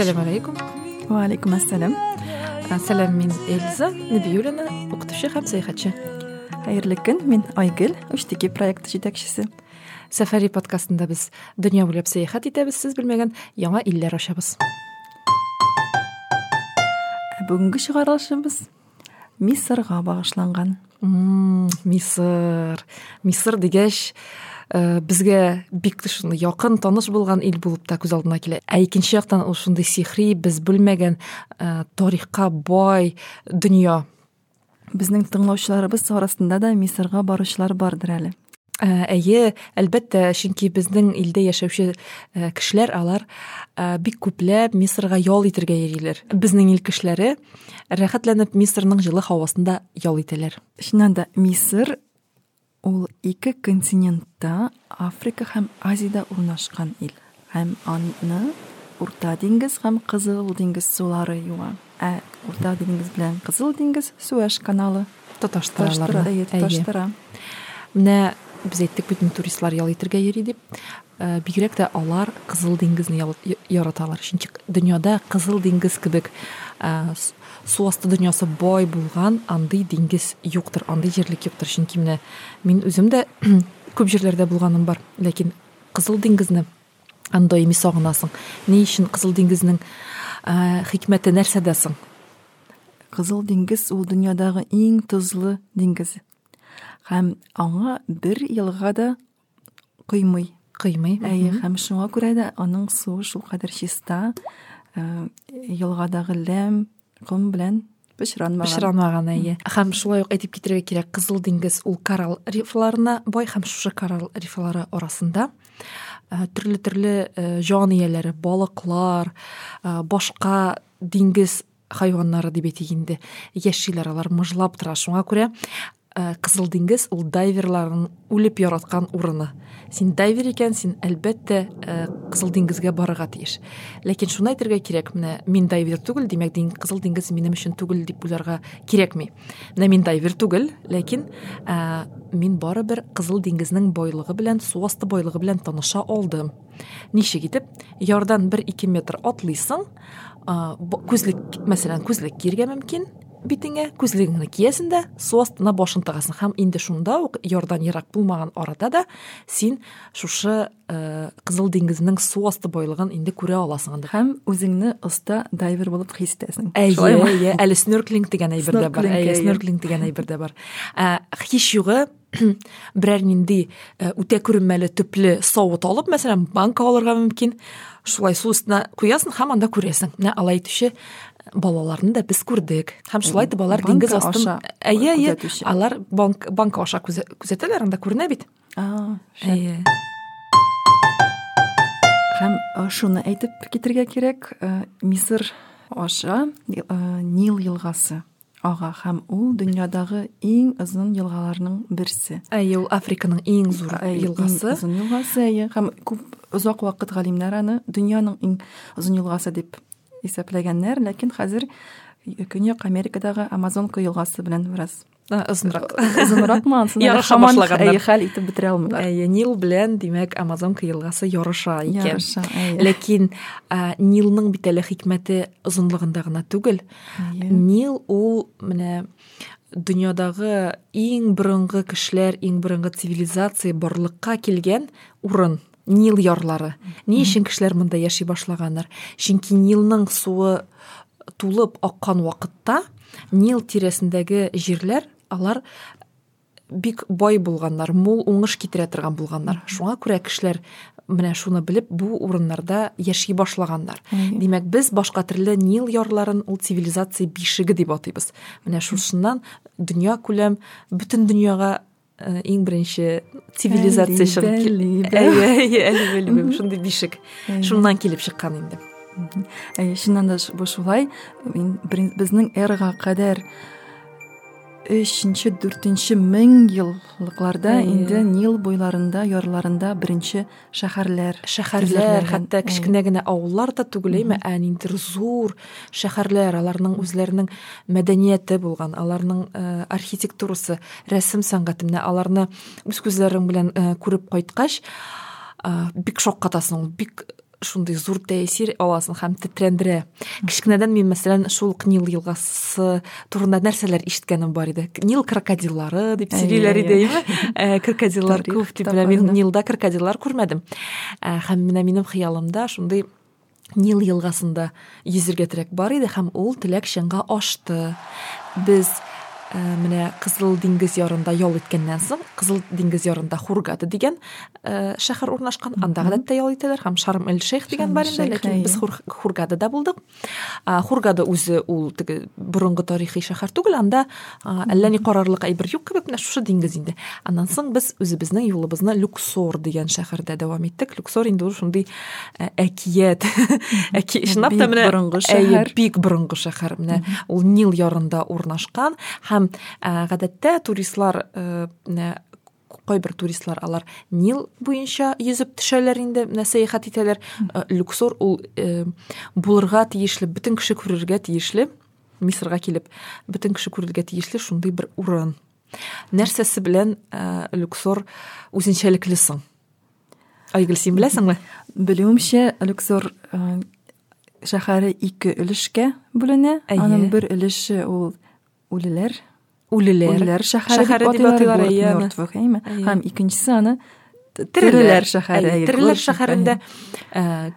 Ассаламу алейкум. Валейкум ассалам. Сәлем, мин Эльза Нәбиуллина, укытучы һәм сәяхәтче. Хәерле көн, мин Айгөл, Үштеке проекты җитәкчесе. Сәфәри подкастында без дөнья буйлап сәяхәт итәбез, сез белмәгән яңа Бүгенге чыгарылышыбыз Мисырга багышланган. Мм, Мисыр. Мисыр дигәч, э, безгә бик шундый якын таныш булган ил булып та күз алдына килә. Ә яктан ул шундый сихри, без белмәгән э, тарихка бай дөнья. Безнең тыңлаучыларыбыз арасында да Мисырга баручылар бардыр әле. Ә, Әйе, әлбәттә, чөнки безнең илдә яшәүче э, кешеләр алар э, бик күпләп Мисырга ял итәргә йөриләр. Безнең ил кешеләре рәхәтләнеп Мисырның җылы һавасында ял итәләр. Чыннан да Мисыр ул ике континентта, Африка һәм Азиядә урнашкан ил. Һәм аны Урта диңгез һәм Кызыл диңгез сулары юа. Ә Урта диңгез белән Кызыл диңгез Суэш каналы Тоташтыра тоташтыра. Менә без әйттек бит туристлар ял итәргә йөри дип. Э, Бигрәк тә алар Кызыл диңгезне яраталар. Чөнки дөньяда Кызыл диңгез кебек с- су асты дөньясы бай булган андый диңгез юктыр, андый җирлек юктыр. Чөнки менә мин үзем дә күп бар, ләкин Кызыл диңгезне андай ми сагынасың. Ни өчен Кызыл диңгезнең э, хикмәте нәрсәдә соң? Кызыл диңгез ул дөньядагы иң тозлы диңгез. Һәм аңа да кыймый. Кыймый. Әйе, һәм шуңа күрә дә аның суы шулкадәр чиста, елгадагы ләм, ком белән пычранмаган. Пычранмаган әйе. Һәм шулай ук әйтеп китәргә кирәк, Кызыл диңгез ул коралл рифларына бай һәм шушы коралл рифлары арасында төрле-төрле э, җан ияләре, балыклар, башка диңгез хайваннары дип әйтик инде, яшиләр алар мыжлап тора. Шуңа күрә э, Кызыл диңгез ул дайверларның үлеп яраткан урыны. Син дайвер икән, син әлбәттә э, Кызыл диңгезгә барырга тиеш. Ләкин шуны әйтергә кирәк, менә мин дайвер түгел, димәк диң Кызыл диңгез минем өчен түгел дип уйларга кирәкми. Менә мин дайвер түгел, ләкин э, мин барыбер Кызыл диңгезнең байлыгы белән, су асты байлыгы таныша алдым. Ничек итеп? Ярдан 1-2 метр атлыйсың, б- күзлек, мәсәлән, күзлек киергә мөмкин, битеңә күзлегеңне киясең дә су астына башын тыгасың. Һәм инде шунда ук ярдан ерак булмаган арада да син шушы э, кызыл диңгезнең су асты байлыгын инде күрә аласың инде. Һәм үзеңне оста дайвер булып хис итәсең. әйе әйе әле снорклинг дигән әйбер дә бар. Әйе. снорклинг дигән әйбер дә бар. Ә, һич югы берәр нинди э, үтә күренмәле төпле савыт алып мәсәлән банка алырга мөмкин. Шулай су өстенә куясың һәм анда күрәсең. Менә алай итүче балаларны да біз күрдек һәм шулай итеп алар Банка диңгез астын әйе әйе күзәтүче. алар банк банка аша күзә- күзәтәләр анда күренә бит. Шәп. әйе Һәм э, шуны әйтеп китергә кирәк, э, Мисыр аша э, Нил елгасы ага һәм ул дөньядагы иң озын елгаларның берсе. әйе ул африканың иң зур елгасы. озын елгасы, әйе, һәм күп озак вакыт галимнәр аны. Дөньяның иң озын елгасы дип исәпләгәннәр, ләкин хәзер Көньяк Америкадагы Амазонка елгасы белән бераз озынрак озынракмы ансын Ярыша һаман, башлаганнар. әйе, хәл итеп бетерә алмыйлар. әйе нил белән димәк амазонка елгасы ярыша икән. Ләкин ә, нилның бит әле хикмәте озынлыгында гына түгел. Нил ул менә дөньядагы иң борынгы кешеләр иң борынгы цивилизация барлыкка килгән урын. Нил ярлары ни өчен кешеләр монда яши башлаганнар чөнки нилның суы тулып аккан вакытта нил тирәсендәге җирләр алар бик бай булганнар, мул уңыш китерә торган булганнар. Шуңа күрә кешеләр менә шуны белеп бу урыннарда яши башлаганнар. Димәк, без башка төрле Нил ярларын ул цивилизация бишеге дип атыйбыз. Менә шушыннан дөнья күләм бөтен дөньяга э, иң беренче цивилизация Әлибә, чыгып кил- әлибә. Әйе, әйе, әлибә, әлибә, шундый бишек. Әйе. Шуннан килеп чыккан инде. Әйе, чыннан да ш- бу шулай. Мин берин- безнең эрага кадәр 3нче, 4нче мең еллыкларда Әйе. инде Нил буйларында, ярларында беренче шәһәрләр, шәһәрләр, хәтта кечкенә генә авыллар да түгел, әйме, ә ниндидер зур шәһәрләр, аларның үзләренең мәдәнияте булган, аларның архитектурасы, рәсем сәнгате, менә аларны үз күзләрең белән күреп кайткач, бик шаккатасың, бик шундай зур тәэсир аласың һәм тетрәндерә. Кечкенәдән мин мәсәлән шул нил елгасы турында нәрсәләр ишеткәнем бар иде. Нил крокодиллары дип сөйлиләр иде әйме крокодиллар күп дип беләм. Мин нилда крокодиллар күрмәдем. Һәм менә минем хыялымда шундый нил елгасында йөзәргә теләк бар иде һәм ул теләк чынга ашты. Без Э, менә кызыл диңгез ярында ял иткәннән соң кызыл диңгез ярында хургада дигән э, шәһәр урнашкан анда гадәттә ял итәләр. Һәм шарм эль шейх дигән бар инде ләкин без хургадада булдык. Хургада үзе ул теге борынгы тарихи шәһәр түгел анда әллә ни карарлык әйбер юк кебек менә шушы диңгез инде. Аннан соң без үзебезнең юлыбызны люксор дигән шәһәрдә дәвам иттек. Люксор инде ул шундый э, әкият чынлап та менә бик борынгы шәһәр. Менә ул нил ярында урнашкан. Һәм ә, гадәттә туристлар ә, кайбер туристлар алар нил буенча йөзеп төшәләр инде менә сәяхәт итәләр. Люксор ул ә, булырга тиешле бөтен кеше күрергә тиешле мисырга килеп бөтен кеше күрергә тиешле шундый бер урын. Нәрсәсе белән люксор үзенчәлекле соң? Айгөл син беләсеңме? Белүемчә люксор шәһәре ике өлешкә бүленә. Аның бер өлеше ул үлеләр. Һәм икенчесе аны тереләр шәһәре тереләр шәһәрендә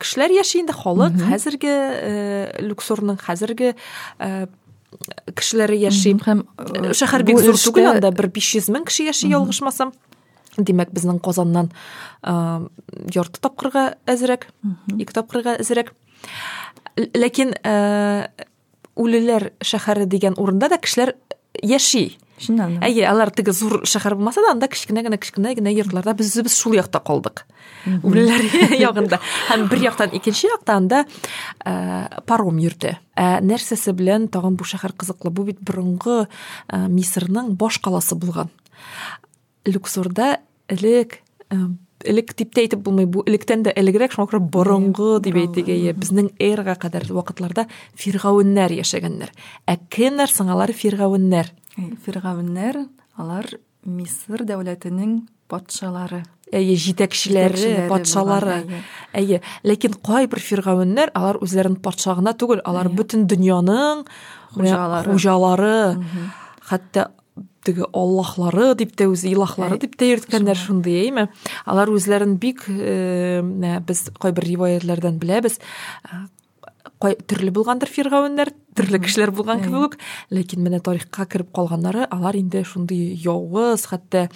кешеләр яши инде халык хәзерге люксорның хәзерге кешеләре яши һәм шәһәр бик зур түгел анда бер биш йөз мең кеше яши ялгышмасам димәк безнең казаннан ярты тапкырга әзрәк ике тапкырга әзрәк ләкин үлеләр шәһәре яши. Әйе алар теге зур шәһәр булмаса да анда кечкенә генә кечкенә генә йортларда без үзебез шул якта калдык үлеләр ягында һәм бер яктан икенче якта анда паром йөртә ә нәрсәсе белән тагын бу шәһәр кызыклы. Бу бит борынгы мисырның баш каласы булган. Люксорда элек элек дип тә әйтеп булмый бу электән дә элегрәк шуңа күрә борынгы дип әйтик әйе безнең эрага кадәр вакытларда фиргавеннәр яшәгәннәр. Ә кемнәр соң алар фиргавеннәр фиргавеннәр алар мисыр дәүләтенең патшалары. Әйе җитәкчеләре патшалары. әйе. Ләкин кайбер фиргавеннәр алар үзләрен патша гына түгел алар бөтен дөньяның хуҗалары. хәтта теге аллаһлары дип тә үзе илаһлары дип тә йөрткәннәр шундый әйме алар үзләрен бик менә без кайбер риваятләрдән беләбез. Төрле булгандыр фиргавеннәр төрле кешеләр булган кебек ләкин менә тарихка кереп калганнары алар инде шундый явыз хәтта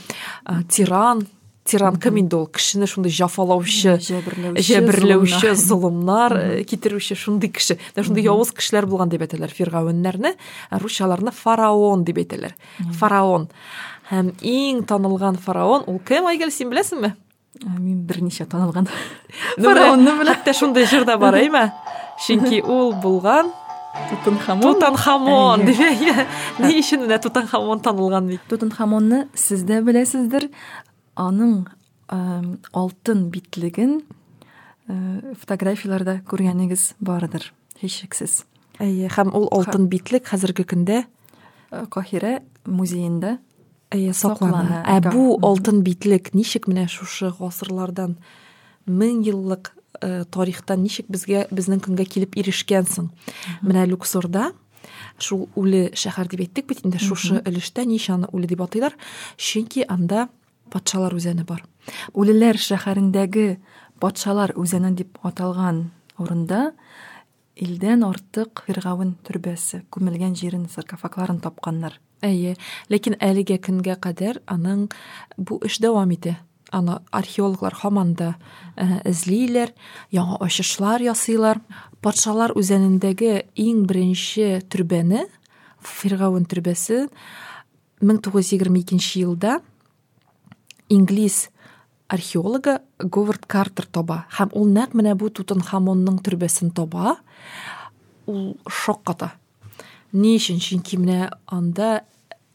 тиран тиран кем инде ул кешене шундый җәфалаучы җәберләүче золымнар китерүче шундый кеше шундый явыз кешеләр булган дип әйтәләр фиргавеннәрне русчаларны фараон дип әйтәләр фараон. Һәм иң танылган фараон ул кем айгөл син беләсеңме мин берничә танылган. Фараонны беләм хәтта шундый җырда бар әйме чөнки ул булган Тутанхамон. Тутанхамон дип ни өчен менә Тутанхамон танылган бит. Тутанхамонны сез дә беләсездер. Аның алтын битлеген фотографияларда күргәнегез бардыр. Һичшиксез. Әйе, һәм ул алтын битлек хәзерге көндә Каһирә музеенда әйе саклана. Ә бу алтын битлек ничек менә шушы гасырлардан мең еллык тарихтан ничек безгә безнең көнгә килеп ирешкән соң менә люксорда шул үле шәһәр дип әйттек бит инде шушы өлештә ничә аны үле дип атыйлар чөнки анда патшалар үзәне бар. Үлеләр шәһәрендәге патшалар үзәне дип аталган урында илдән артык фиргавын төрбәсе күмелгән җирен саркофагларын тапканнар әйе ләкин әлегә көнгә кадәр аның бу эш дәвам итә аны археологлар һаман да эзлиләр яңа ачышлар ясыйлар. Патшалар үзәнендәге иң беренче төрбәне фиргавын төрбәсе мең тугыз йөз егерме икенче елда инглиз археологы говард картер таба һәм ул нәкъ менә бу тутанхамонның төрбәсен таба ул шок ката ни өчен? Чөнки менә анда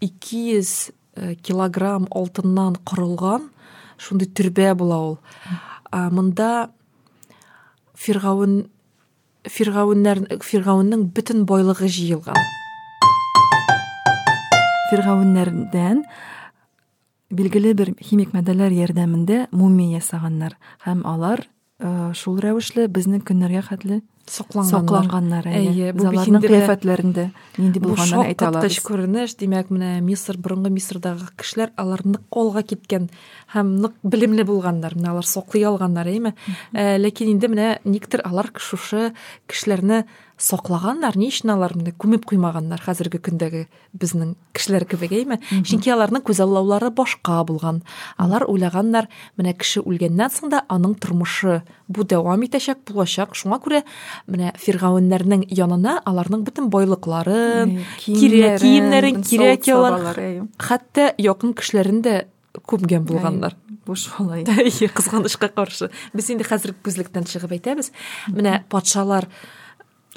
ике йөз килограмм алтыннан корылган шундый төрбә була ул. Монда фиргавын фиргавыннар фиргавынның бөтен байлыгы җыелган. Фиргавыннардан билгеле бер химик матдәләр ярдәмендә мумия ясаганнар һәм алар э, шул рәвешле безнең көннәргә хәтле сокланганнар. Әйе, бу кыяфәтләрендә нинди бу булганын әйтә алабыз. күренеш. Димәк менә мисыр борынгы мисырдагы кешеләр алар нык колга киткән. Һәм нык белемле булганнар менә алар соклый алганнар әйме? Ә, ләкин инде менә никтер алар шушы кешеләрне саклаганнар ни өчен алар менә күмеп куймаганнар хәзерге көндәге безнең кешеләр кебек әйме? Чөнки аларның күзаллаулары башка булган. Алар уйлаганнар менә кеше үлгәннән соң да аның тормышы бу дәвам итәчәк булачак. Шуңа күрә менә фиргавеннәрнең янына аларның бөтен байлыкларын кирәк киемнәрен кирәк ялар хәтта якын кешеләрен дә күмгән булганнар бу шулай Әйе, кызганычка каршы. Без инде хәзер күзлектән чыгып әйтәбез. Менә патшалар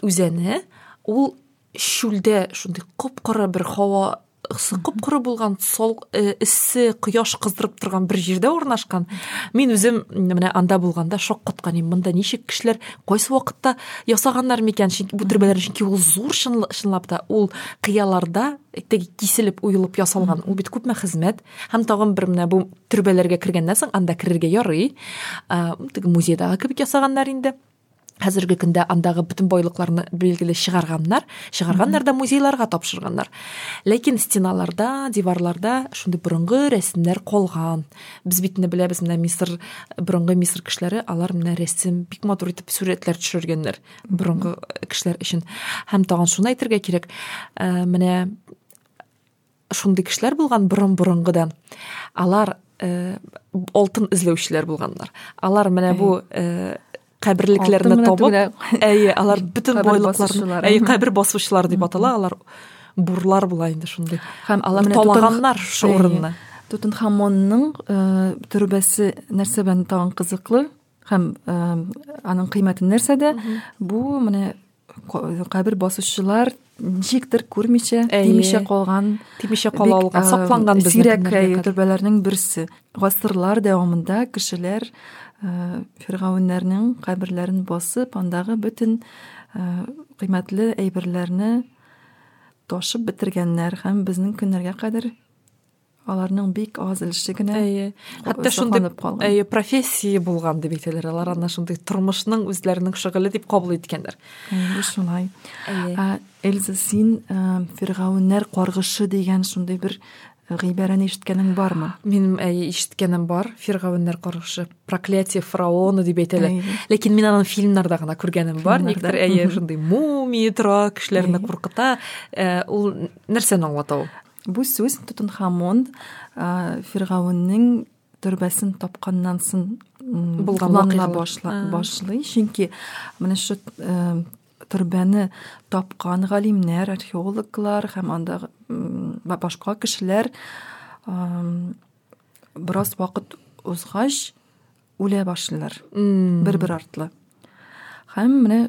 үзәне ул шүлдә шундый кып-кара бер һава ысы кып-кара булган сол э, эссе кояш кыздырып торган бер җирдә урнашкан. Мин үзем менә анда булганда шок каткан идем. Монда ничек кешеләр кайсы вакытта ясаганнар микән? Чөнки бу төрбәләр чөнки ул зур чынла- чынлап та ул кыяларда теге киселеп уелып ясалган. Ул бит күпме хезмәт. Һәм тагын бер менә бу төрбәләргә кергәннән соң анда керергә ярый. А, Теге музейдагы кебек ясаганнар инде. Хәзерге көндә андагы бөтен байлыкларны билгеле чыгарганнар, чыгарганнар да музейларга тапшырганнар. Ләкин стеналарда, диварларда шундый борынгы рәсемнәр калган. Без бит инде беләбез, менә Мисыр борынгы Мисыр кешеләре, алар менә рәсем бик матур итеп сурәтләр төшергәннәр борынгы кешеләр өчен. Һәм тагын шуны әйтергә кирәк, ә, менә шундый кешеләр булган борын борынгыдан. Алар э, алтын эзләүчеләр булганнар. Алар менә бу менә табып, әйе, алар байлыкларны, басучылар, әйе, мгм. кабер басучылар дип атала, алар бурлар була инде шундый. Һәм алар Тутан- шу урынны. Тутанхамонның э, төрбәсе нәрсә белән тагын кызыклы һәм э, аның кыйммәте нәрсәдә бу менә кабер басучылар ничектер күрмичә тимичә калган Тимичә кала алган, э, сакланган сирәк төрбәләрнең берсе гасырлар дәвамында кешеләр э, фиргавеннәрнең каберләрен басып андагы бөтен э, кыйммәтле әйберләрне ташып бетергәннәр һәм безнең көннәргә кадәр аларның бик аз генә Әйе. Хәтта шундый әйе профессия булган дип әйтәләр. Алар аны шундый тормышның үзләренең шөгыле дип кабул иткәннәр. Шулай. Ә, Эльза син э, фиргавеннәр каргышы дигән шундый бер э, гыйбарәне ишеткәнең бармы Минем әйе ишеткәнем бар. Фиргавеннәр каргышы проклятие фараона дип әйтәләр. Әйе. Ләкин мин аны фильмнарда гына күргәнем бар. Никтер әйе шундый мумия тора, кешеләрне куркыта. Ә, Ул нәрсәне аңлата ул? бу сүз тутанхамон э, фиргавеннең төрбәсен тапканнан соң Булган башлый чөнки менә шу э, төрбәне тапкан галимнәр археологлар һәм ба- башка кешеләр бераз вакыт узгач үлә башлыйлар. Бер-бер артлы. Һәм менә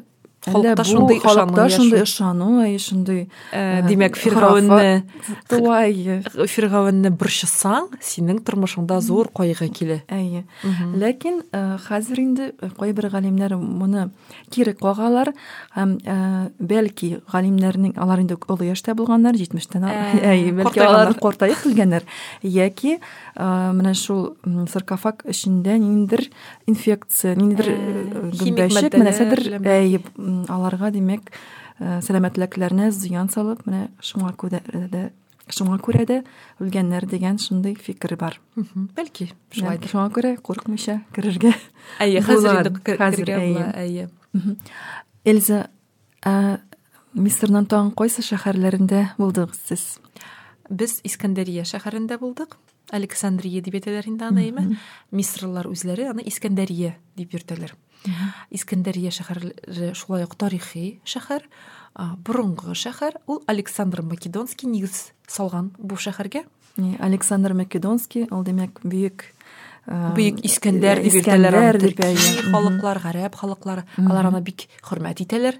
Халыкта шундый халыкта ышану шундый яши. ышану әй шундый ә, э, Димәк, хорафат фиргавенне туай фиргавенне борчысаң, синең тормышыңда зур кайгы килә. әйе ләкин э, хәзер инде кайбер галимнәр моны кире кагалар һәм э, бәлки галимнәрнең алар инде олы яшьтә булганнар 70-тән Ә, әйе бәлки алар картаеп килгәннәр яки э, менә шул саркофаг эчендә ниндидер инфекция ниндидер э, гөмбәчек матдәләр нәрсәдер белән. әйе м, аларга димәк э, сәламәтлекләренә зыян салып менә шуңа күрә дә шуңа күрә дә үлгәннәр дигән шундый фикер бар. Бәлки, шулайдыр. шуңа күрә курыкмыйча керергә Әйе, хәзер инде Хәзер, әйе. Эльза, Мисырның тагын кайсы шәһәрләрендә булдыгыз сез? Без Искәндәрия шәһәрендә булдык. Александрия дип әйтәләр инде аны, әйме? Мисырлар үзләре аны Искәндәрия дип йөртәләр. Искәндәрия шәһәре шулай ук тарихи шәһәр, а, борынгы шәһәр. Ул Александр Македонский нигез салган бу шәһәргә. Александр Македонский, ул демәк бөек ә, Бөек Искәндәр дип йөртәләр аны. дип. Мгм. халыклар, гарәп халыклары, алар аны бик хөрмәт итәләр.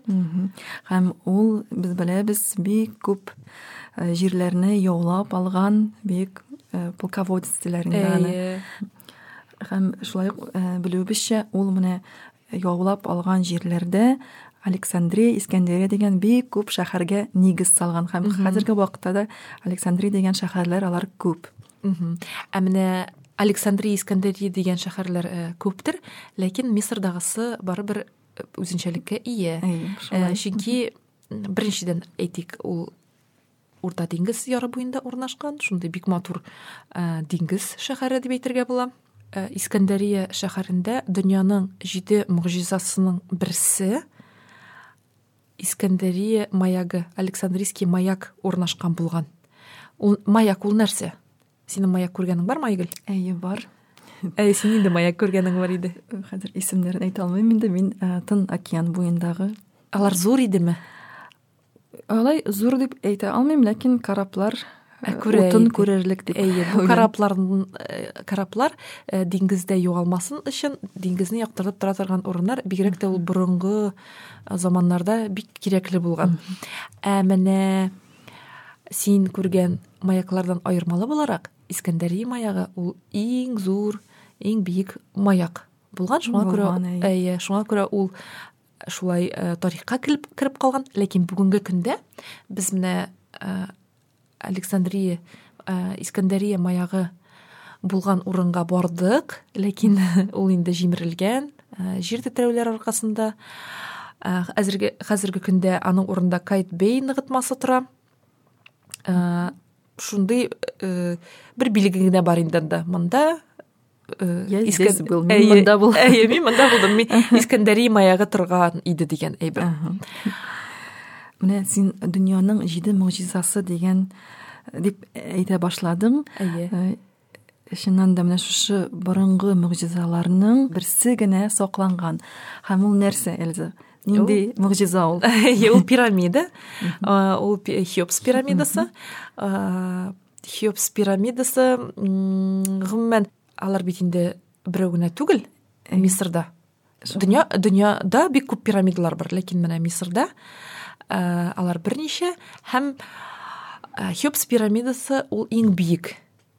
Һәм ул без беләбез бик күп җирләрне яулап алган бик полководец диләр инде аны. Әйе. Һәм шулай ук белүебезчә ул менә яулап алган җирләрдә Александрия, Искәндәрия дигән бик күп шәһәргә нигез салган һәм хәзерге вакытта да Александрия дигән шәһәрләр алар. Мгм. Ә менә александрия искандерия деген шәһәрләр ә, күптер ләкин мисырдагысы барыбер үзенчәлеккә ия Әйе, чөнки беренчедән әйтик ул урта диңгез яры буенда урнашкан шундый бик матур ә, диңгез шәһәре дип әйтергә була ә, искәндәрия шәһәрендә дөньяның җиде могҗизасының берсе искәндәрия маягы александрийский маяк урнашкан булган. Ул маяк ул нәрсә? Синең маяк күргәнең бармы айгөл? Әйе бар. Әй син инде маяк күргәнең бар иде. Хәзер исемнәрен әйтә алмыйм инде. Мин ә, тын океан буендагы. Алар зур идеме? Алай зур дип әйтә алмыйм ләкин кораблар Ә, ә, күрә утын иде. күрерлек дип Әйе, бу уйлыйм. корабларның э, кораблар э, диңгездә югалмасын өчен диңгезне яктыртып бигрәк тә ул борынгы заманнарда бик кирәкле булган. Ә син күргән маяклардан аермалы буларак Искәндәрия маягы ул иң зур, иң биек маяк булган. Шуңа әйе. әйе, шуңа күрә ул шулай э, тарихка калган, ләкин бүгенге көндә без менә э, Александрия, ә, Искәндәрия маягы булган урынга бардык, ләкин ул инде җимерелгән, ә, җир тетрәүләр аркасында. Ә, Хәзерге хәзерге көндә аның урынында Кайт Бей ныгытмасы тора. Ә, ә, генә бар инде анда. Монда ә, Я Искән- здесь был, мин Әйе, монда бул. Әйе, мин монда булдым. Мин Искәндәрия маягы торган иде дигән әйбер. Аһа. менә син дөньяның җиде могҗизасы дигән э, дип әйтә башладың Әйе. Э, чыннан да менә шушы борынгы могҗизаларның берсе генә сакланган һәм ул нәрсә эльза нинди могҗиза ул ул пирамида. А, Ул Хеопс пирамидасы. Хеопс пирамидасы м, гомумән алар бит инде берәү генә түгел Мисырда. Дөнья дөньяда бик күп пирамидалар бар, ләкин менә Мисырда а, алар берничә һәм а, Хеопс пирамидасы ул иң биек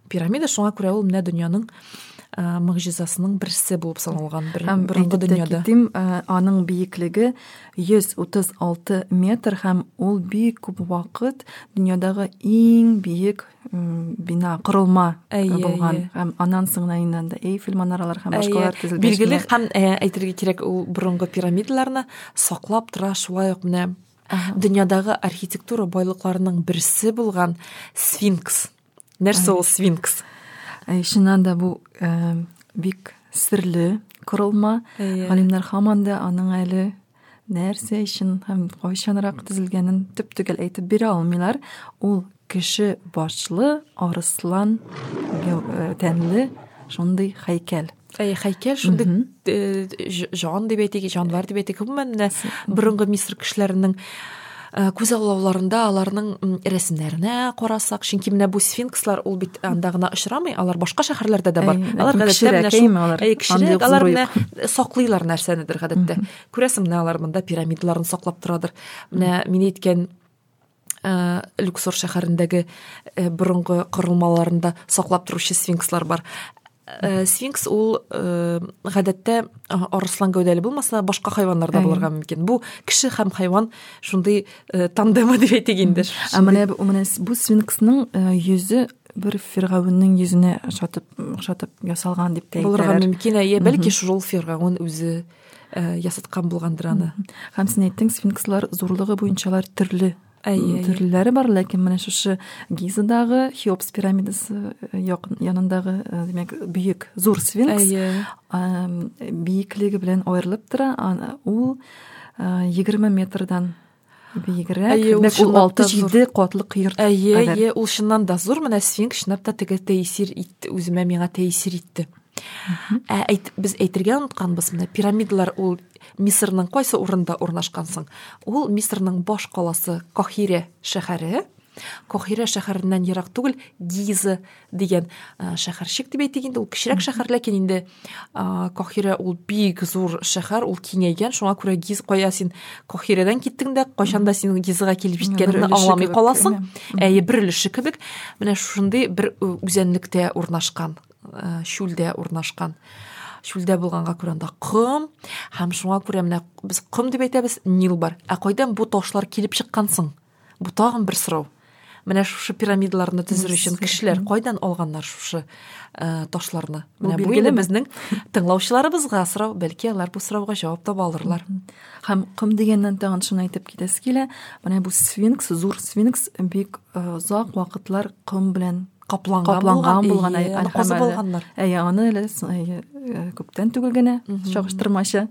пирамида, шуңа күрә ул менә дөньяның а, могҗизасының берсе булып саналган тә дөньяда. китим э, аның биеклеге 136 метр һәм ул бик күп вакыт дөньядагы иң биек бина корылма булган. Һәм аннан соңыннан да Эйфель манаралары һәм башкалар төзелгәч билгеле. һәм ә, әйтергә кирәк ул борынгы пирамидаларны саклап тора шулай ук менә дөньядагы архитектура байлыкларының берсе булган сфинкс. Нәрсә ул сфинкс? Ә, чыннан да бу ә, бик серле корылма Әйе. галимнәр һаман да аның әле нәрсә өчен һәм кайчанрак төзелгәнен төп түгел әйтеп бирә алмыйлар ул кеше башлы арыслан ә, тәнле шундый һәйкәл Э, ж- жан дип әйтик, җанвар дип әйтик. Гомумән менә борынгы Мисыр кешеләренең э, күз аллауларында аларның м, рәсемнәренә карасак, чөнки менә бу сфинкслар ул бит анда гына очрамый, алар башка шәһәрләрдә дә бар. Алар әйеме алар? Менә саклыйлар нәрсәнедер гадәттә. Күрәсең, менә алар монда пирамидаларын саклап торадыр. Менә мин әйткән ә, Люксор шәһәрендәге ә, борынгы корылмаларында саклап торучы сфинкслар бар. Ә, Сфинкс ул ә, гадәттә ә, арыслан гәүдәле булмаса, башка хайваннарда булырга мөмкин. Бу кеше һәм хайван шундый ә, тандемы дип әйтик инде. Ә менә менә бу сфинксның йөзе бер фиргавеннең йөзенә охшатып охшатып ясалган дип тә булырга мөмкин. Әйе, бәлки шул фиргавын үзе ясаткан булгандыр аны. Һәм син әйттең, сфинкслар зурлыгы буенчалар төрле. Төрлеләре бар, ләкин менә шушы Гизадагы Хеопс пирамидасы э, якын янындагы э, димәк бөек зур сфинкс белән аерылып тора. Аны- Ул э, 20 метрдан биегрәк. Әйе, ул та 6-7 катлы кыйрт. Әйе, әйе, ул чыннан да зур, менә сфинкс чынлап та теге тәэсир итте, үземә миңа тәэсир итте. Ә әйт, без әйтергә онытканбыз, менә пирамидалар ул Мисырның кайсы урында урнашкан соң? Ул Мисырның баш каласы Кахире шәһәре. Кахире шәһәреннән ерак түгел Гиза дигән шәһәрчек дип әйтик инде, ул кечерәк шәһәр, ләкин инде Кахире ул бик зур шәһәр, ул киңәйгән, шуңа күрә Гиз кая син Кахиредән киттең дә, кайчан да син Гизага килеп җиткәнеңне аңламый каласың. әйе. Бер өлеше кебек. Менә шундый бер ү- үзәнлектә урнашкан, ә, чүлдә урнашкан. Чүлдә булганга күрә анда ком һәм шуңа күрә менә без ком дип әйтәбез, Нил бар. Ә кайдан бу ташлар килеп чыккан соң? Бу тагын бер сорау. Менә шушы пирамидаларны төзер өчен кешеләр кайдан алганнар шушы ә, ташларны? Менә бу безнең тыңлаучыларыбызга сорау бәлки алар бу сорауга җавап таба алырлар. Һәм ком дигәннән тагын шуны әйтеп китәсе килә. Менә бу сфинкс зур сфинкс бик э, озак вакытлар ком белән капланган булган. алганнар әйе аны әле э, күптән түгел генә чагыштырмачы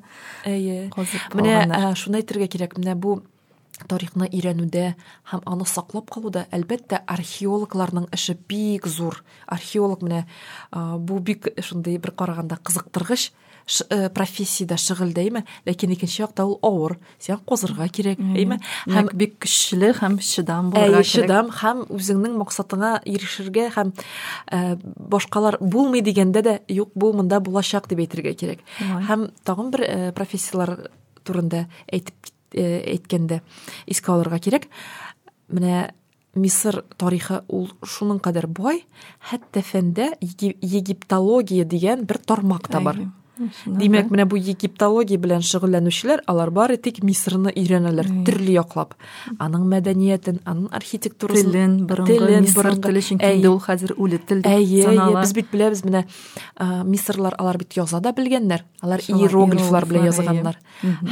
әйе менә шуны әйтергә кирәк. Менә бу тарихны өйрәнүдә һәм аны саклап калуда әлбәттә археологларның эше бик зур. Археолог менә бу бик шундый бер караганда кызыктыргыч ә, профессиядә шөгыль дәйме ләкин икенче якта ул авыр. Сен казырга кирәк әйме? Һәм бик көчле һәм чыдам булырга кирәк. чыдам һәм үзеңнең максатыңа ирешергә һәм ә, башкалар булмый дигәндә дә юк бу монда булачак дип әйтергә кирәк. Һәм тагын бер ә, профессиялар турында әйтеп кит- ә, әйткәндә искә алырга кирәк менә мисыр тарихы ул шуның кадәр бай хәтта египтология дигән бер тармак та бар. Да. менә бу египтология белән шөгыльләнүчеләр, алар бары тик Мисырны өйрәнәләр, төрле яклап. Аның мәдәниятен, аның архитектурасын, телен борынгы мисыр теле чөнки инде ул хәзер үле тел Әйе, без бит беләбез менә Мисырлар алар бит яза да белгәннәр. Алар иероглифлар белән язганнар.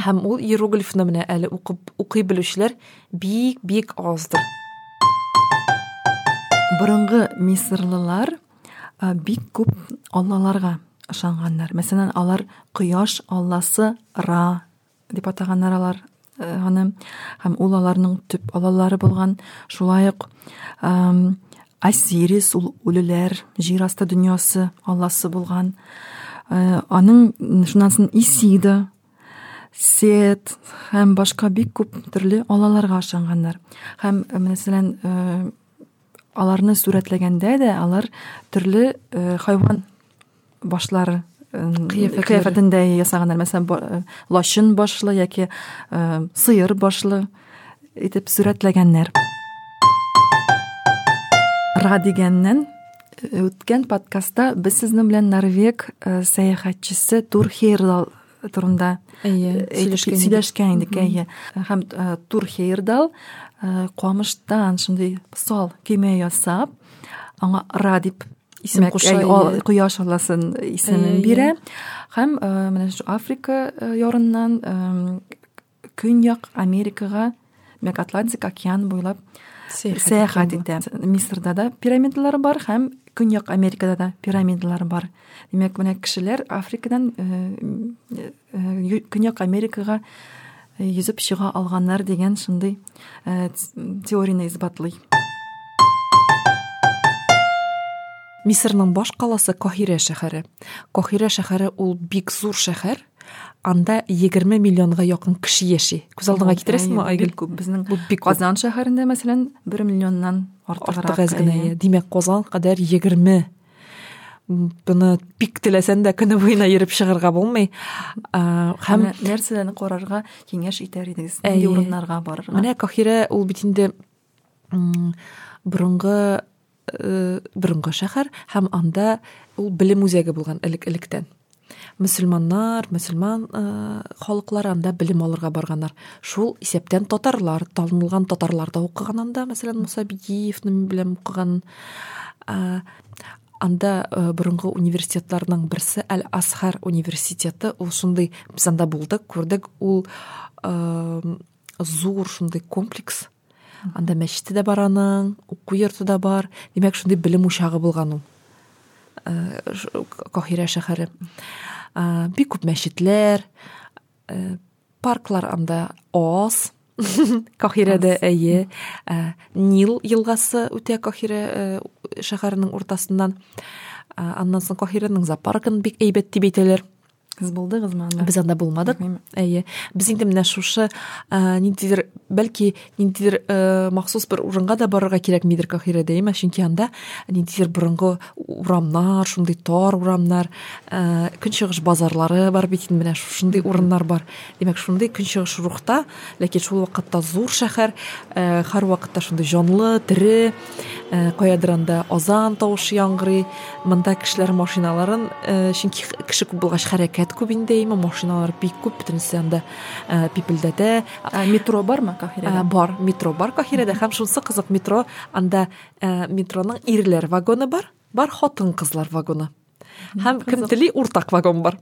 Һәм ул иероглифны менә әле укып укый белүчеләр бик бик аздыр. Борынгы мисырлылар бик күп аллаларга ышанганнар. Мәсәлән, алар кояш алласы Ра дип атаганнар алар э, аны һәм ул аларның төп аллалары булган. Шулай ук ам, Осирис ул үлеләр, җир асты алласы булган. Э, Аның шуннан соң Исида, Сет һәм башка бик күп төрле аллаларга ышанганнар. Һәм э, мәсәлән, аларны сүрәтләгәндә дә алар төрле хайван башлары э, кыяфәтендә ясаганнар. Мәсәлән, э, лачын башлы яки э, сыер башлы итеп сүрәтләгәннәр. Ра дигәннән үткән подкастта без сезнең белән Норвег сәяхәтчесе Тур Хейрдал турында сөйләшкән идек. әйе һәм Тур Хейрдал э, камыштан шундый сал көймә ясап аңа Ра дип Исем кояш алласын исемен бирә һәм менә шу Африка ярыннан көньяк Америкага Мәк Атлантик океан буйлап сәяхәт итә. Мисырда да пирамидалар бар һәм Көньяк Америкада да пирамидалар бар. Димәк, менә кешеләр Африкадан Көньяк Америкага йөзеп чыга алганнар дигән шундый теорияны исбатлый. Мисырның баш каласы Кахира шәһәре. Кахира шәһәре ул бик зур шәһәр. Анда 20 миллионга якын кеше яши. Күз алдыңа китерәсеңме, Айгөл? бик күп. Безнең Бу бик күп. Казан шәһәрендә мәсәлән 1 миллионнан артыграк. Генә. әйе. иә. Димәк, Казан кадәр 20 Буны бик теләсәң дә көне буена йөреп чыгарга булмый. Һәм нәрсәләрне карарга киңәш итәр идегез. Нинди урыннарга барырга. менә Кахира ул бит инде борынгы э, борынгы шәһәр һәм анда ул белем үзәге булган элек-электән. Мөселманнар, мөселман э, халыклар анда белем алырга барганнар. Шул исәптән татарлар, танылган татарлар да укыган анда, мәсәлән, Муса Бигиевне белән укыган. А, анда э, борынгы университетларның берсе Әл-Асхар университеты, ул шундый без анда булдык, күрдек, ул э, зур шундый комплекс. Анда мәчете дә бар аның, уку йорты да бар. Димәк, шундый белем учагы булган ул. Ш- Кахира шәһәре. Э, Бик күп мәчетләр, э, парклар анда аз. Кахирәдә әйе. Нил елгасы үтә Кахира э, шәһәренең уртасыннан. Аннан соң Кахираның зоопаркын бик әйбәт дип әйтәләр. Сез булдыгызмы анда? Без анда булмадык. Белмим. Әйе. Без инде менә шушы ә, ниндидер бәлки ниндидер ә, махсус бер урынга да барырга кирәкмидер Кахирәдә, әйме? Чөнки анда ниндидер борынгы урамнар, шундый тар урамнар, ә, көнчыгыш базарлары бар бит инде менә шушындый урыннар бар. Димәк, шундый көнчыгыш рухта, ләкин шул вакытта зур шәһәр, ә, һәр вакытта шундый җанлы, тере, ә, каядыр анда азан тавышы яңгырый, монда кешеләр машиналарын, чөнки кеше күп булгач хәрәкәт мәдәният күп инде эми машиналар бик күп бөтенесе анда пипелдәдә Ә, метро бармы кахирәдә Ә, бар метро бар кахирәдә һәм шунысы кызык метро анда метроның ирләр вагоны бар бар хатын кызлар вагоны. Һәм кем тели уртак вагон бар.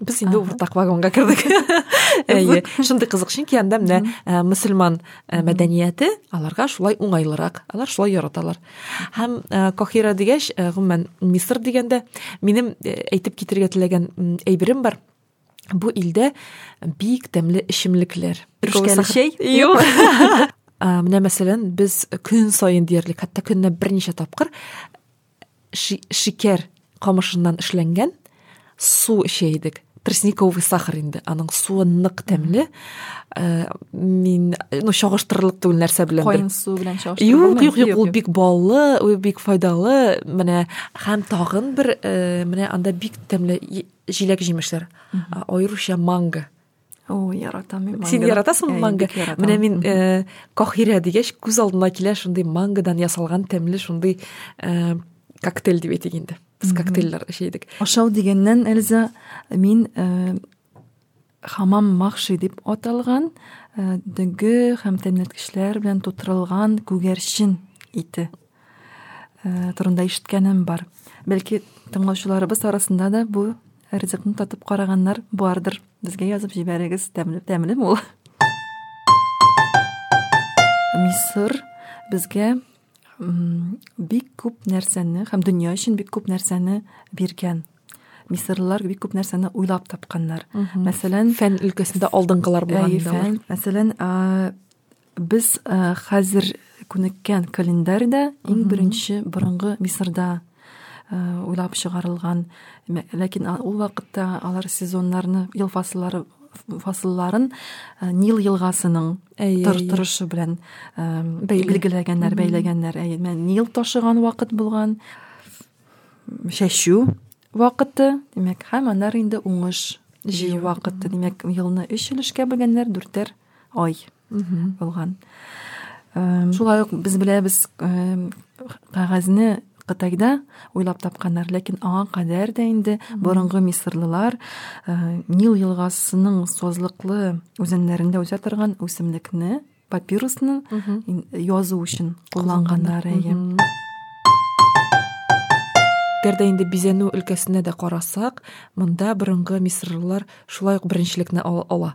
Без инде уртак вагонга кердек әйе шундый кызык чөнки анда менә мөселман ә, мәдәнияте аларга шулай уңайлырак алар шулай яраталар. Һәм ә, кахира дигәч ә, гомумән мисыр дигәндә минем әйтеп китергә теләгән әйберем бар. Бу илдә бик тәмле эчемлекләр. Пирожкәле чәй? юк. Менә мәсәлән без көн саен диярлек хәтта көненә берничә тапкыр ши- шикәр камышыннан эшләнгән су эчә идек. Тростниковый сахар инде аның суы нык тәмле Ә, мин ну чагыштырырлык түгел нәрсә белән Кайын су белән чагыштырып Юк, юк, ул бик баллы, ул бик файдалы. Менә һәм тагын бер э, менә анда бик тәмле е- җиләк җимешләр. Аеруча манго. О, яратам мин Син манго. яратасыңмы Әй, манго? Менә мин Мгм. э, кахирә дигәч күз алдыма килә шундый мангодан ясалган тәмле шундый э, коктейль дип әйтик инде. Без коктейльләр эчәйдек. ашау дигәннән Эльза мин э, хамам махши дип аталган э, дөгө һәм тәмләткечләр белән тутырылган күгәрчен ите э, турында ишеткәнем бар. Бәлки тыңлаучыларыбыз арасында да бу ризыкны татып караганнар бардыр. Безгә язып җибәрегез, тәмле ул? Мисыр безгә м, бик күп нәрсәне һәм дөнья өчен бик күп нәрсәне биргән. Мисырлылар бик күп нәрсәне уйлап тапканнар. Мәсәлән, Фән өлкәсендә алдынгылар булган. Мәсәлән, без хәзер күнеккән календарьда иң беренче борынгы Мисырда уйлап чыгарылган. Мә- Ләкин ул вакытта алар сезоннарны, ел фасыллары фасылларын а, Нил елгасының Әйе, тыр- әйе. торышы белән Бәйле. билгеләгәннәр, бәйләгәннәр. Әйе, Нил ташыган вакыт булган. Шәшү вакыты, димәк, һәм аннары инде уңыш җыю вакыты, димәк, елны өч өлешкә бөлгәннәр, дүртәр ай булган. Эм, Шулай ук без беләбез, кәгазьне Кытайда уйлап тапканнар, ләкин аңа кадәр дә инде борынгы мисырлылар э, Нил елгасының созлыклы үзәннәрендә үсә торган үсемлекне, папирусны язу өчен кулланганнар. әйе. Әгәр инде бизәнү өлкәсенә дә карасак, монда борынгы мисырлылар шулай ук беренчелекне ал- ала.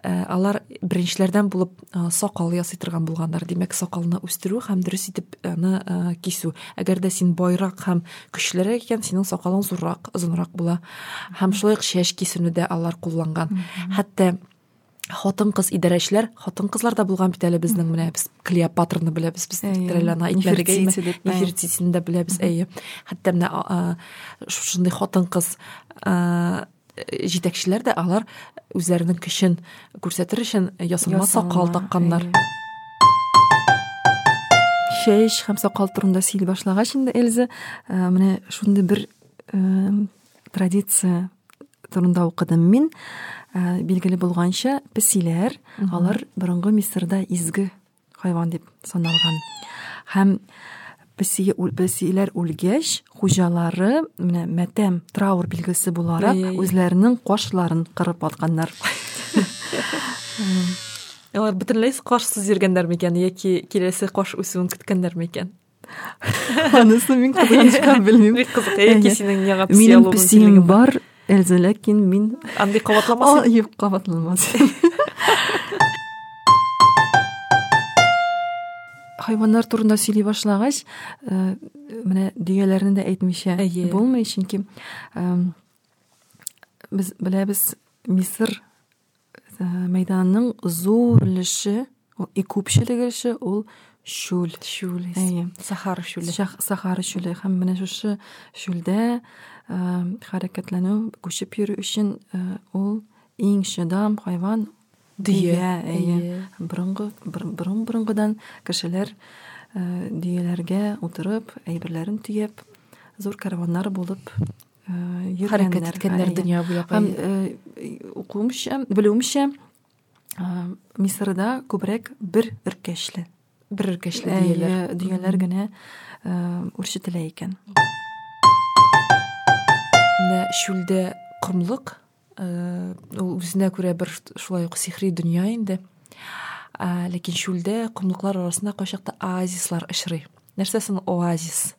Ә, Алар беренчеләрдән булып ә, сакал ясый торган булганнар. Димәк, сакалны үстерү һәм дөрес итеп аны ә, кисү. Әгәр дә син байрак һәм көчлерәк икән, синең сакалың зуррак, озынрак була. Һәм шулай ук чәч кисүне дә алар кулланган. Хәтта хатын-кыз идарәчеләр, хатын-кызлар да булган бит әле безнең менә без Клеопатраны беләбез, без әйе. Нефертитине дә беләбез, әйе. Хәтта менә шушындый хатын-кыз а, җитәкчеләр дә алар үзләренең көчен күрсәтер өчен ясалма сакал такканнар. Шәш һәм сакал турында сөйли башлагач инде Эльза, ә, менә шундый бер ә, традиция турында укыдым мин. Ә, билгеле булганча, песиләр, алар борынгы Мисырда изге хайван дип саналган. Һәм песи песиләр үлгәч, хуҗалары менә матәм, траур билгесе буларак Әй, әй. үзләренең кашларын кырып атканнар. Алар бөтенләй кашсыз йөргәннәр микән яки киләсе каш үсүен көткәннәр микән? Анысы мин кызганычка белмим. Бик кызык, яки Әйе. синең яңа Минем психологың песием килеген бар, Эльза, ләкин мин Андый кабатламасын. Юк, кабатламас. Хайваннар турында сөйли башлагач, э, менә дөяләрне дә әйтмичә булмый, чөнки эм, без беләбез Мисыр э, мәйданының зур өлеше, и күпчелеге өлеше ул шүл. Шүл. Әйе. Сахара шүле. Сахара чүле һәм менә шушы чүлдә э, хәрәкәтләнү, күчеп йөрү өчен э, ул иң чыдам хайван Дөя, әйе. Борынгы бор- борын борынгыдан кешеләр э, дөяләргә утырып, әйберләрен төяп, зур караваннар булып э, Хәрәкәт иткәннәр дөнья буйлап. Һәм э, укуымча, белүемчә, э, Мисырда күбрәк бер өркәшле бер өлкәшле дияләр. Әйе, дөяләр генә э, үрчетелә икән. Менә шүлдә комлык ул үзенә күрә бер шулай ук сихри дөнья инде. Ләкин чүлдә комлыклар арасында кайчакта оазислар очрый нәрсә оазис?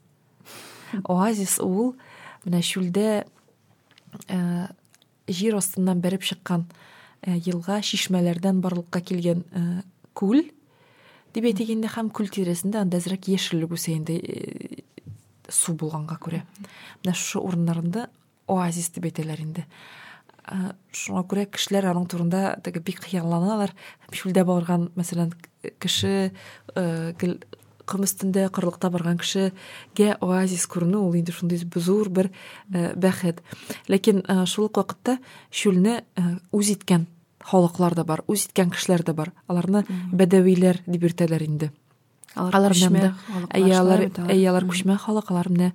Оазис ул менә чүлдә җир астыннан бәреп чыккан елга чишмәләрдән барлыкка килгән күл дип әйтик һәм күл тирәсендә анда әзрәк яшеллек су булганга күрә менә шушы урыннарында оазис дип әйтәләр шуңа күрә кешеләр аның турында теге бик хыялланалар. Чүлдә барган мәсәлән кеше ком өстендә кырлыкта барган кешегә оазис күренү ул инде шундый зур бер бәхет. Ләкин шул ук вакытта чүлне үз иткән халыклар да бар үз иткән кешеләр дә бар. Аларны бәдәвиләр дип йөртәләр инде. Алар алар күчмә халык алар менә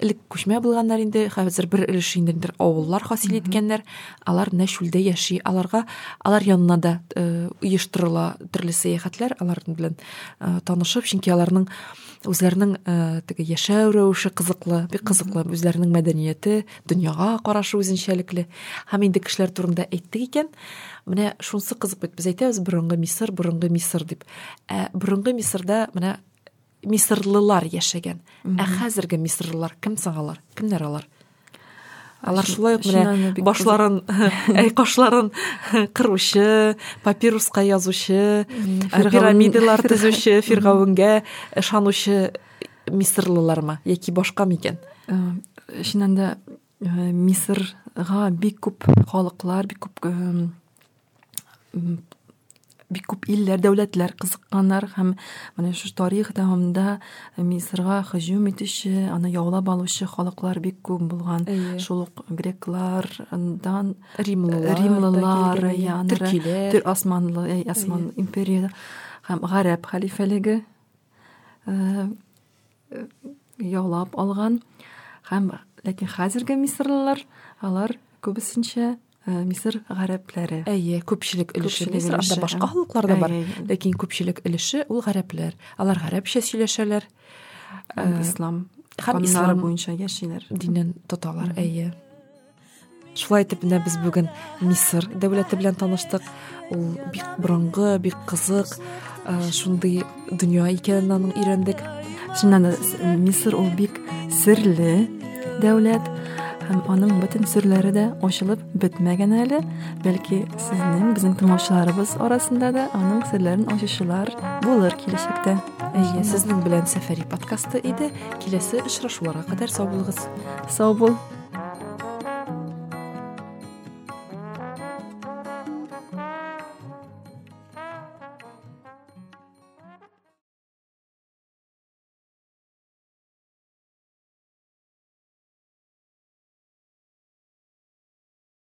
элек күчмә булганнар инде. Хәзер бер өлеш инде авыллар хасил иткәннәр. Алар менә чүлдә яши. Аларга алар янына да оештырыла төрле сәяхәтләр алар белән танышып. Чөнки аларның үзләренең теге яшәү рәвеше кызыклы бик кызыклы. Үзләренең мәдәнияте дөньяга карашы үзенчәлекле. Һәм инде кешеләр турында әйттек икән. Менә шунысы кызык бит. Без әйтәбез борынгы мисыр борынгы мисыр дип. Ә борынгы мисырда менә мисырлылар яшәгән. Ә хәзерге мисырлылар кем соң алар? Кемнәр алар? Алар шулай ук менә башларын кашларын кыручы папируска язучы пирамидалар төзүче фиргавенгә ышанучы мисырлылармы яки башка микән? Чыннан да мисырга бик күп халыклар бик күп бик күп илләр дәүләтләр кызыкканнар һәм менә шу тарих дәвамында мисырга һөҗүм итүче аны яулап алучы халыклар бик күп булган. Шул ук греклардан римлылар римлылар төркиләр. османлы осман империяда һәм гарәп хәлифәлеге яулап алган. Һәм ләкин хәзерге мисырлылар алар күбесенчә мисыр гарәпләре. Әйе күпчелек өлеше мисыр анда башка халыклар да бар. Ләкин күпчелек өлеше ул гарәпләр. Алар гарәпчә сөйләшәләр. Ислам һәм ислам буенча яшиләр. динен тоталар әйе. Шулай итеп менә без бүген мисыр дәүләте белән таныштык. Ул бик борынгы бик кызык шундый дөнья икәнен аның өйрәндек. Чыннан да мисыр ул бик серле дәүләт. һәм аның бөтен серләре дә ачылып бетмәгән әле бәлки сезнең безнең тыңлаучыларыбыз арасында да аның серләрен ачучылар булыр киләчәктә әйе сезнең белән сәфәри подкасты иде киләсе очрашуларга кадәр сау булыгыз сау бул